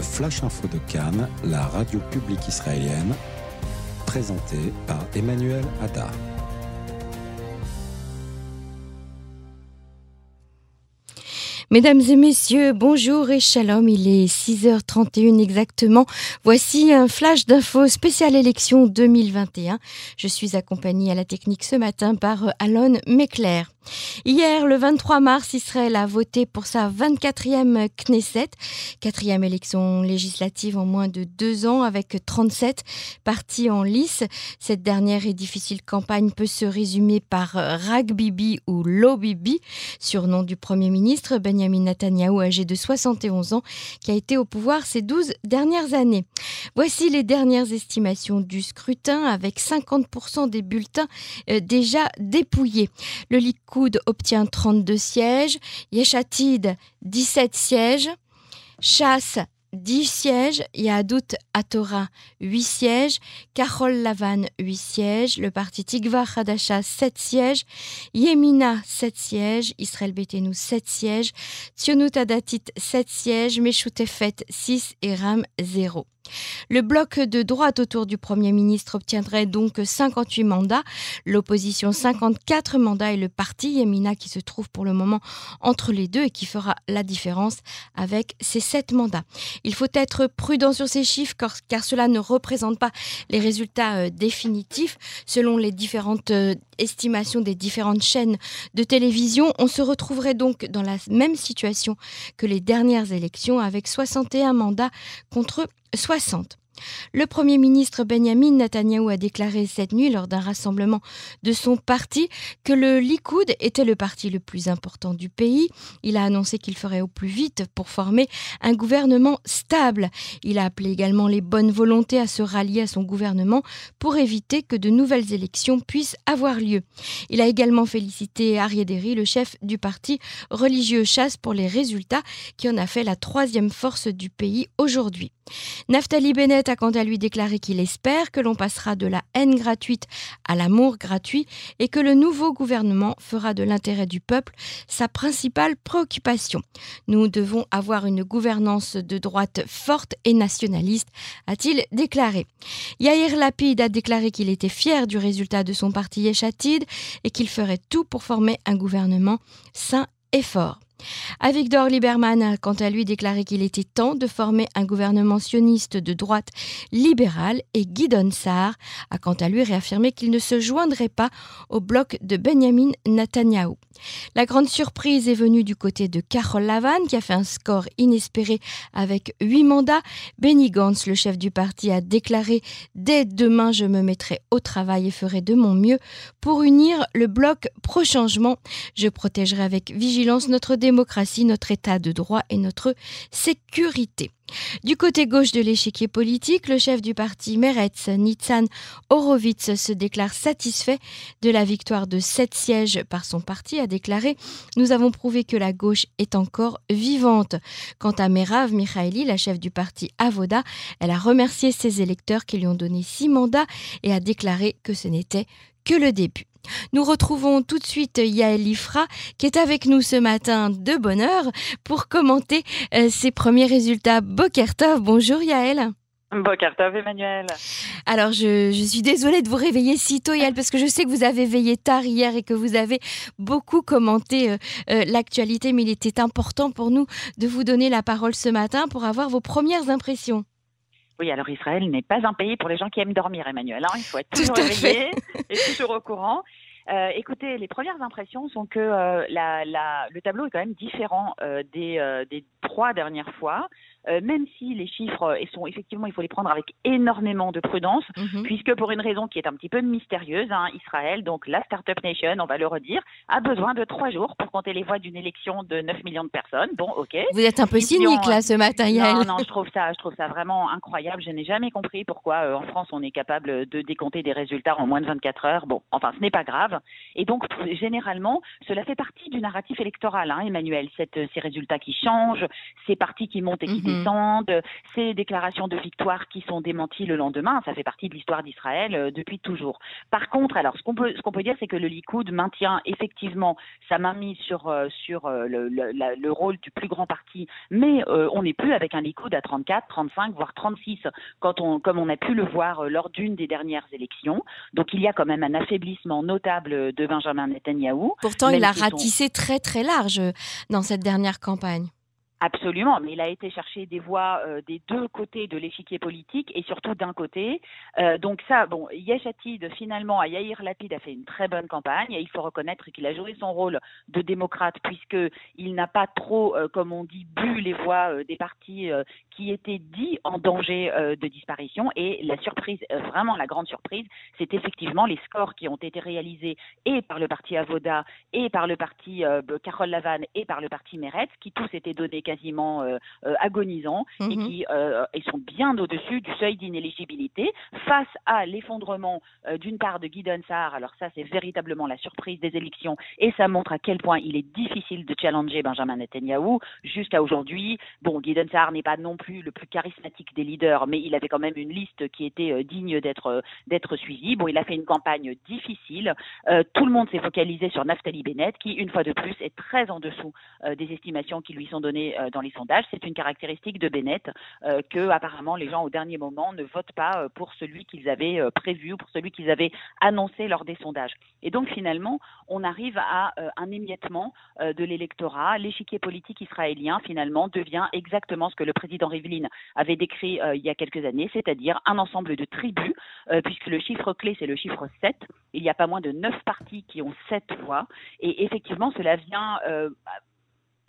Flash Info de Cannes, la radio publique israélienne, présenté par Emmanuel Hadar. Mesdames et messieurs, bonjour et shalom. Il est 6h31 exactement. Voici un flash d'infos spécial élection 2021. Je suis accompagnée à la technique ce matin par Alon Mekler. Hier, le 23 mars, Israël a voté pour sa 24e Knesset, quatrième élection législative en moins de deux ans avec 37 partis en lice. Cette dernière et difficile campagne peut se résumer par Rag Bibi ou Lo Bibi, surnom du Premier ministre Benjamin Netanyahu, âgé de 71 ans, qui a été au pouvoir ces 12 dernières années. Voici les dernières estimations du scrutin avec 50% des bulletins euh, déjà dépouillés. Le obtient 32 sièges, Yeshatid 17 sièges, Chasse 10 sièges, Yadout Atora 8 sièges, Karol Lavan 8 sièges, le parti Tigva Hadasha 7 sièges, Yemina 7 sièges, Israël Betenu 7 sièges, Tzionut Adatit 7 sièges, Meshutefet 6 et Ram 0. Le bloc de droite autour du Premier ministre obtiendrait donc 58 mandats, l'opposition 54 mandats et le parti Yemina qui se trouve pour le moment entre les deux et qui fera la différence avec ses 7 mandats. Il faut être prudent sur ces chiffres car, cela ne représente pas les résultats euh, définitifs. Selon les différentes euh, estimations des différentes chaînes de télévision, on se retrouverait donc dans la même situation que les dernières élections avec 61 mandats contre 60. Le Premier ministre Benjamin Netanyahu a déclaré cette nuit lors d'un rassemblement de son parti que le Likoud était le parti le plus important du pays. Il a annoncé qu'il ferait au plus vite pour former un gouvernement stable. Il a appelé également les bonnes volontés à se rallier à son gouvernement pour éviter que de nouvelles élections puissent avoir lieu. Il a également félicité Ariaderi, le chef du parti religieux Chasse, pour les résultats qui en a fait la troisième force du pays aujourd'hui. Naftali Bennett a quant à lui déclaré qu'il espère que l'on passera de la haine gratuite à l'amour gratuit et que le nouveau gouvernement fera de l'intérêt du peuple sa principale préoccupation. Nous devons avoir une gouvernance de droite forte et nationaliste, a-t-il déclaré. Yair Lapid a déclaré qu'il était fier du résultat de son parti Yeshatid et qu'il ferait tout pour former un gouvernement sain et fort. Avigdor Lieberman a quant à lui déclaré qu'il était temps de former un gouvernement sioniste de droite libérale et Guidon Sarr a quant à lui réaffirmé qu'il ne se joindrait pas au bloc de Benjamin Netanyahu. La grande surprise est venue du côté de Carol Lavan qui a fait un score inespéré avec huit mandats. Benny Gantz, le chef du parti, a déclaré Dès demain, je me mettrai au travail et ferai de mon mieux pour unir le bloc pro-changement. Je protégerai avec vigilance notre démocratie, notre état de droit et notre sécurité. Du côté gauche de l'échiquier politique, le chef du parti Meretz, Nitzan Horowitz, se déclare satisfait de la victoire de sept sièges par son parti, a déclaré Nous avons prouvé que la gauche est encore vivante. Quant à Merav Mikhaeli, la chef du parti Avoda, elle a remercié ses électeurs qui lui ont donné six mandats et a déclaré que ce n'était que le début. Nous retrouvons tout de suite Yael Ifra qui est avec nous ce matin de bonne heure pour commenter euh, ses premiers résultats. Bokertov, bonjour Yael. Bokertov Emmanuel. Alors je, suis désolée de vous réveiller si tôt Yael parce que je sais que vous avez veillé tard hier et que vous avez beaucoup commenté euh, euh, l'actualité mais il était important pour nous de vous donner la parole ce matin pour avoir vos premières impressions. Oui, alors Israël n'est pas un pays pour les gens qui aiment dormir, Emmanuel. Hein. Il faut être toujours réveillé et toujours au courant. Euh, écoutez, les premières impressions sont que euh, la, la, le tableau est quand même différent euh, des, euh, des, trois dernières fois. Euh, même si les chiffres euh, sont effectivement, il faut les prendre avec énormément de prudence, mhm. puisque pour une raison qui est un petit peu mystérieuse, hein, Israël, donc la Startup Nation, on va le redire, a besoin de trois jours pour compter les voix d'une élection de 9 millions de personnes. Bon, ok. Vous êtes un peu cynique là ce matin, Yael. Non, non, je trouve ça, je trouve ça vraiment incroyable. Je n'ai jamais compris pourquoi euh, en France on est capable de décompter des résultats en moins de 24 heures. Bon, enfin, ce n'est pas grave. Et donc, généralement, cela fait partie du narratif électoral, hein, Emmanuel. Cette, ces résultats qui changent, ces partis qui montent et qui récentes, ces déclarations de victoire qui sont démenties le lendemain, ça fait partie de l'histoire d'Israël depuis toujours. Par contre, alors ce qu'on peut, ce qu'on peut dire, c'est que le Likoud maintient effectivement sa mainmise sur, sur le, le, rôle du plus grand parti, mais on n'est plus avec un Likoud à 34, 35, voire 36, quand on, comme on a pu le voir lors d'une des dernières élections. Donc il y a quand même un affaiblissement notable de Benjamin Netanyahou. Pourtant, il a ratissé très très large dans cette dernière campagne. Absolument, mais il a été chercher des voix euh, des deux côtés de l'échiquier politique et surtout d'un côté. Euh, donc ça, bon, Yeshatid, finalement, à Yair Lapid a fait une très bonne campagne et il faut reconnaître qu'il a joué son rôle de démocrate puisque il n'a pas trop, euh, comme on dit, bu les voix des partis qui étaient dits en danger de disparition. Et la surprise, vraiment la grande surprise, c'est effectivement les scores qui ont été réalisés et par le parti Avoda et par le parti Carole Lavanne et par le parti Meretz, qui tous étaient donnés quasiment euh, euh, agonisants et mhm. qui euh, sont bien au-dessus du seuil d'inéligibilité face à l'effondrement d'une part de Guy Saar. Alors ça, c'est véritablement la surprise des élections et ça montre à quel point il est difficile de challenger Benjamin Netanyahu jusqu'à aujourd'hui. Bon, Guy Saar n'est pas non plus le plus charismatique des leaders, mais il avait quand même une liste qui était digne d'être d'être suivie. Bon, il a fait une campagne difficile. tout le monde s'est focalisé sur Naftali Bennett, qui une fois de plus est très en dessous des estimations qui lui sont données dans les sondages. C'est une caractéristique de Bennett euh, que apparemment les gens au dernier moment ne votent pas euh, pour celui qu'ils avaient prévu ou pour celui qu'ils avaient annoncé lors des sondages. Et donc finalement, on arrive à un émiettement de l'électorat. L'échiquier politique israélien finalement devient exactement ce que le président Rivlin avait décrit il y a quelques années, c'est-à-dire un ensemble de tribus, puisque le chiffre clé c'est le chiffre 7. Il n'y a pas moins de 9 partis qui ont 7 voix. Et effectivement, cela vient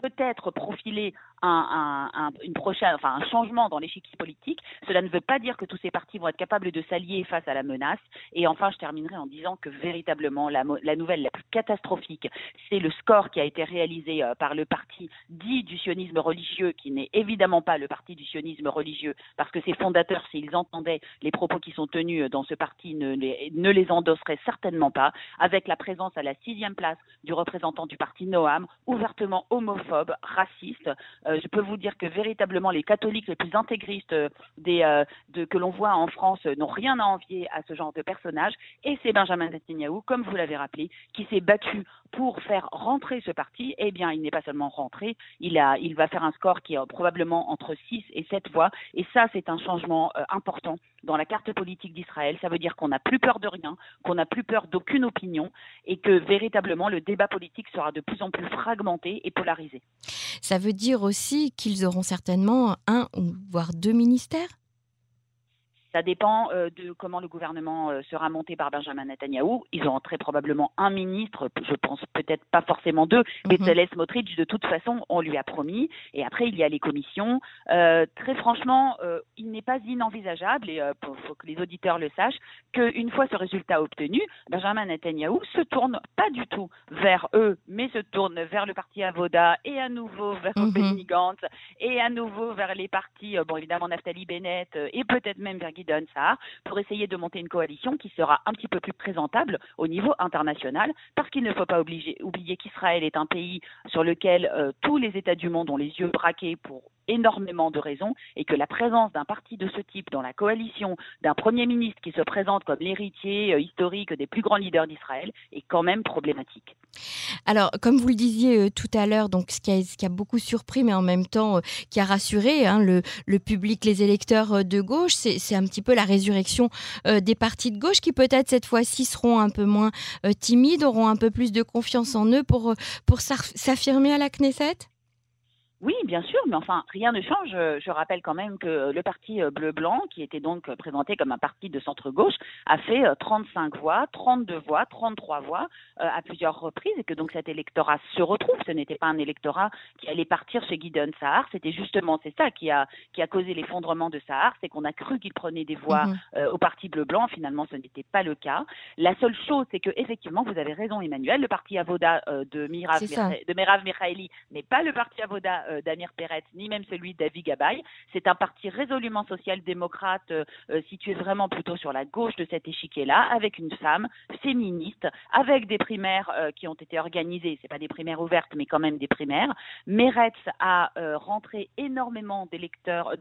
peut-être profiler un, un, une prochaine, enfin, un changement dans l'échiquier politique. Cela ne veut pas dire que tous ces partis vont être capables de s'allier face à la menace. Et enfin, je terminerai en disant que véritablement, la, la nouvelle la plus catastrophique, c'est le score qui a été réalisé euh, par le parti dit du sionisme religieux, qui n'est évidemment pas le parti du sionisme religieux, parce que ses fondateurs, s'ils entendaient les propos qui sont tenus euh, dans ce parti, ne les, ne les endosseraient certainement pas, avec la présence à la sixième place du représentant du parti Noam, ouvertement homophobe, raciste, je peux vous dire que véritablement les catholiques les plus intégristes euh, euh, que l'on voit en France n'ont rien à envier à ce genre de personnage. Et c'est Benjamin Netanyahu, comme vous l'avez rappelé, qui s'est battu pour faire rentrer ce parti. Eh bien, il n'est pas seulement rentré, il va faire un score qui est probablement entre 6 et 7 voix. Et ça, c'est un changement important dans la carte politique d'Israël. Ça veut dire qu'on n'a plus peur de rien, qu'on n'a plus peur d'aucune opinion et que véritablement le débat politique sera de plus en plus fragmenté et polarisé. Ça veut dire aussi qu'ils auront certainement un ou voire deux ministères ça dépend euh, de comment le gouvernement euh, sera monté par Benjamin Netanyahou. Ils auront très probablement un ministre, je pense peut-être pas forcément deux, mais mm Smotrich, de toute façon, on lui a promis. Et après, il y a les commissions. Euh, très franchement, il n'est pas inenvisageable, et il faut que les auditeurs le sachent, qu'une fois ce résultat obtenu, Benjamin Netanyahou se tourne pas du tout vers eux, mais se tourne vers le parti Avoda et à nouveau vers mm Benny Gantz et à nouveau vers les partis, bon évidemment Naftali Bennett et peut-être même vers Guidon pour essayer de monter une coalition qui sera un petit peu plus présentable au niveau international, parce qu'il ne faut pas oublier, qu'Israël est un pays sur lequel euh, tous les États du monde ont les yeux braqués pour énormément de raisons et que la présence d'un parti de ce type dans la coalition, d'un Premier ministre qui se présente comme l'héritier euh, historique des plus grands leaders d'Israël, est quand même problématique. Alors, comme vous le disiez euh, tout à l'heure, donc ce qui, a, beaucoup surpris, mais en même temps euh, qui a rassuré hein, le, le, public, les électeurs de gauche, c'est un petit peu la résurrection des partis de gauche qui peut-être cette fois-ci seront un peu moins timides, auront un peu plus de confiance en eux pour, pour s'affirmer à la Knesset? Oui, bien sûr, mais enfin, rien ne change. Je rappelle quand même que le parti euh, bleu-blanc, qui était donc euh, présenté comme un parti de centre-gauche, a fait 35 euh, voix, 32 voix, 33 voix à plusieurs reprises, et que donc cet électorat se retrouve. Ce n'était pas un électorat qui allait partir chez Gideon Sahar, c'était justement, c'est ça qui a, qui a causé l'effondrement de Sahar, c'est qu'on a cru qu'il prenait des voix mhm. au parti bleu-blanc, finalement ce n'était pas le cas. La seule chose, c'est que effectivement, vous avez raison Emmanuel, le parti Avoda de Mirav, de Mirav Mikhaeli n'est pas le parti Avoda d'Amir Peretz, ni même celui d'Avi Gabay. C'est un parti résolument social-démocrate situé vraiment plutôt sur la gauche de cet échiquier-là, avec une femme féministe, avec des primaires qui ont été organisées. C'est pas des primaires ouvertes, mais quand même des primaires. Meretz a rentré énormément d'électeurs,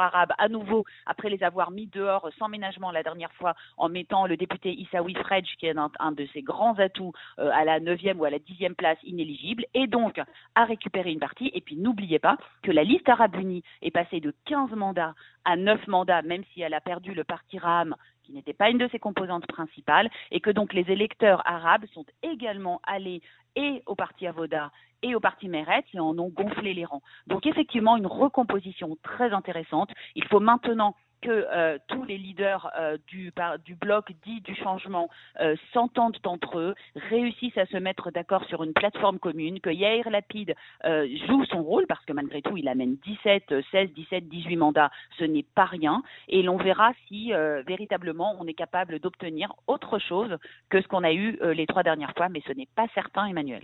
arabes à nouveau après les avoir mis dehors sans ménagement la dernière fois en mettant le député Issaoui Fredj, qui est un, de ses grands atouts, euh, à la 9e ou à la 10e place inéligible, et donc à récupérer une partie. Puis n'oubliez pas que la liste arabe unie est passée de 15 mandats à 9 mandats, même si elle a perdu le parti RAM qui n'était pas une de ses composantes principales, et que donc les électeurs arabes sont également allés au parti Avoda et au parti Meretz et en ont gonflé les rangs. Donc effectivement, une recomposition très intéressante. Il faut maintenant que euh, tous les leaders euh, du, bloc dit du changement euh, s'entendent entre eux, réussissent à se mettre d'accord sur une plateforme commune, que Yair Lapid joue son rôle, parce que malgré tout, il amène 17, 16, 17, 18 mandats, ce n'est pas rien, et l'on verra si véritablement on est capable d'obtenir autre chose que ce qu'on a eu les trois dernières fois, mais ce n'est pas certain, Emmanuel.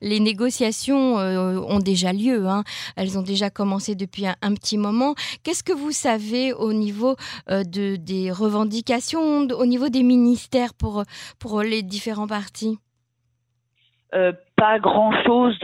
Les négociations ont déjà lieu, hein. elles ont déjà commencé depuis un petit moment. Qu'est-ce que vous savez au niveau euh, de, des revendications, au niveau des ministères pour, pour les différents partis? Euh, pas grand-chose.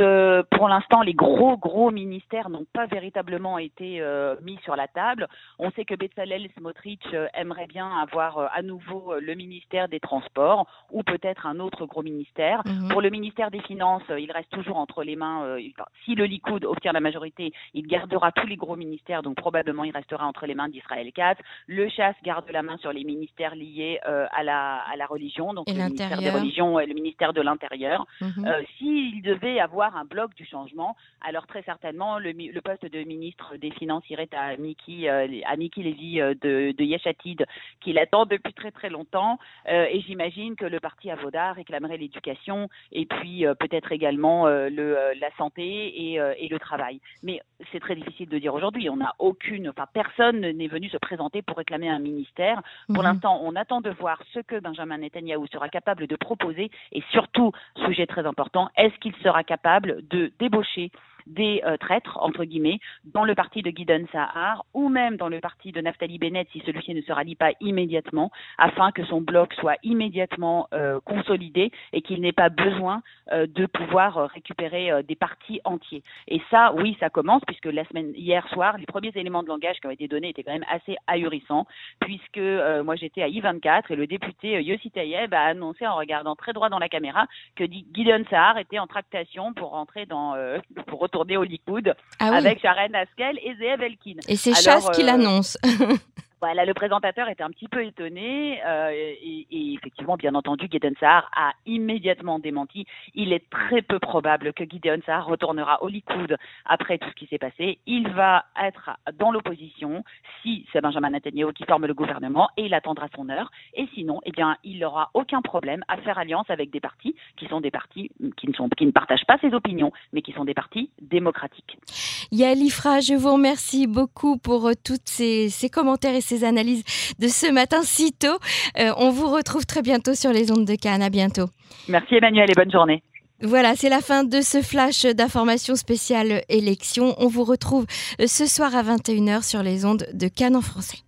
pour l'instant, les gros, gros ministères n'ont pas véritablement été euh, mis sur la table. On sait que Bezalel Smotrich euh, aimerait bien avoir euh, à nouveau le ministère des Transports ou peut-être un autre gros ministère. Mhm. Pour le ministère des Finances, il reste toujours entre les mains. si le Likoud obtient la majorité, il gardera tous les gros ministères, donc probablement il restera entre les mains d'Israël 4. Le chasse garde la main sur les ministères liés à, la, à la religion, donc le ministère des religions et le ministère de l'Intérieur. Mhm s'il devait avoir un bloc du changement, alors très certainement le, poste de ministre des Finances irait à Miki, euh, à Miki Lévy euh, de, de Yeshatid, qui l'attend depuis très très longtemps. Euh, et j'imagine que le parti Avoda réclamerait l'éducation et puis peut-être également le, la santé et, et, le travail. Mais c'est très difficile de dire aujourd'hui. On n'a aucune, enfin personne n'est venu se présenter pour réclamer un ministère. Pour mhm. l'instant, on attend de voir ce que Benjamin Netanyahu sera capable de proposer et surtout, sujet très important, est-ce qu'il sera capable de débaucher des euh, traîtres, entre guillemets, dans le parti de Gideon Sahar ou même dans le parti de Naftali Bennett si celui-ci ne se rallie pas immédiatement, afin que son bloc soit immédiatement euh, consolidé et qu'il n'ait pas besoin euh, de pouvoir récupérer des partis entiers. Et ça, oui, ça commence puisque la semaine hier soir, les premiers éléments de langage qui ont été donnés étaient quand même assez ahurissants, puisque moi j'étais à I24 et le député Yossi Tayeb a annoncé en regardant très droit dans la caméra que Gideon Sahar était en tractation pour rentrer dans pour tourner au Likoud ah avec Sharon Askel et Zeev Elkin. Et c'est Chasse qui euh, l'annonce. Voilà, le présentateur était un petit peu étonné euh, et, effectivement, bien entendu, Gideon Sahar a immédiatement démenti. Il est très peu probable que Gideon Sahar retournera au Likoud après tout ce qui s'est passé. Il va être dans l'opposition si c'est Benjamin Netanyahu qui forme le gouvernement et il attendra son heure. Et sinon, eh bien, il n'aura aucun problème à faire alliance avec des partis qui sont des partis qui ne, sont, qui ne partagent pas ses opinions, mais qui sont des partis démocratiques. Yalifra, je vous remercie beaucoup pour euh, tous ces, ces commentaires et ces analyses de ce matin si tôt. Euh, on vous retrouve très bientôt sur les ondes de Cannes. À bientôt. Merci Emmanuel et bonne journée. Voilà, c'est la fin de ce flash d'information spéciale élection. On vous retrouve euh, ce soir à 21h sur les ondes de Cannes en français.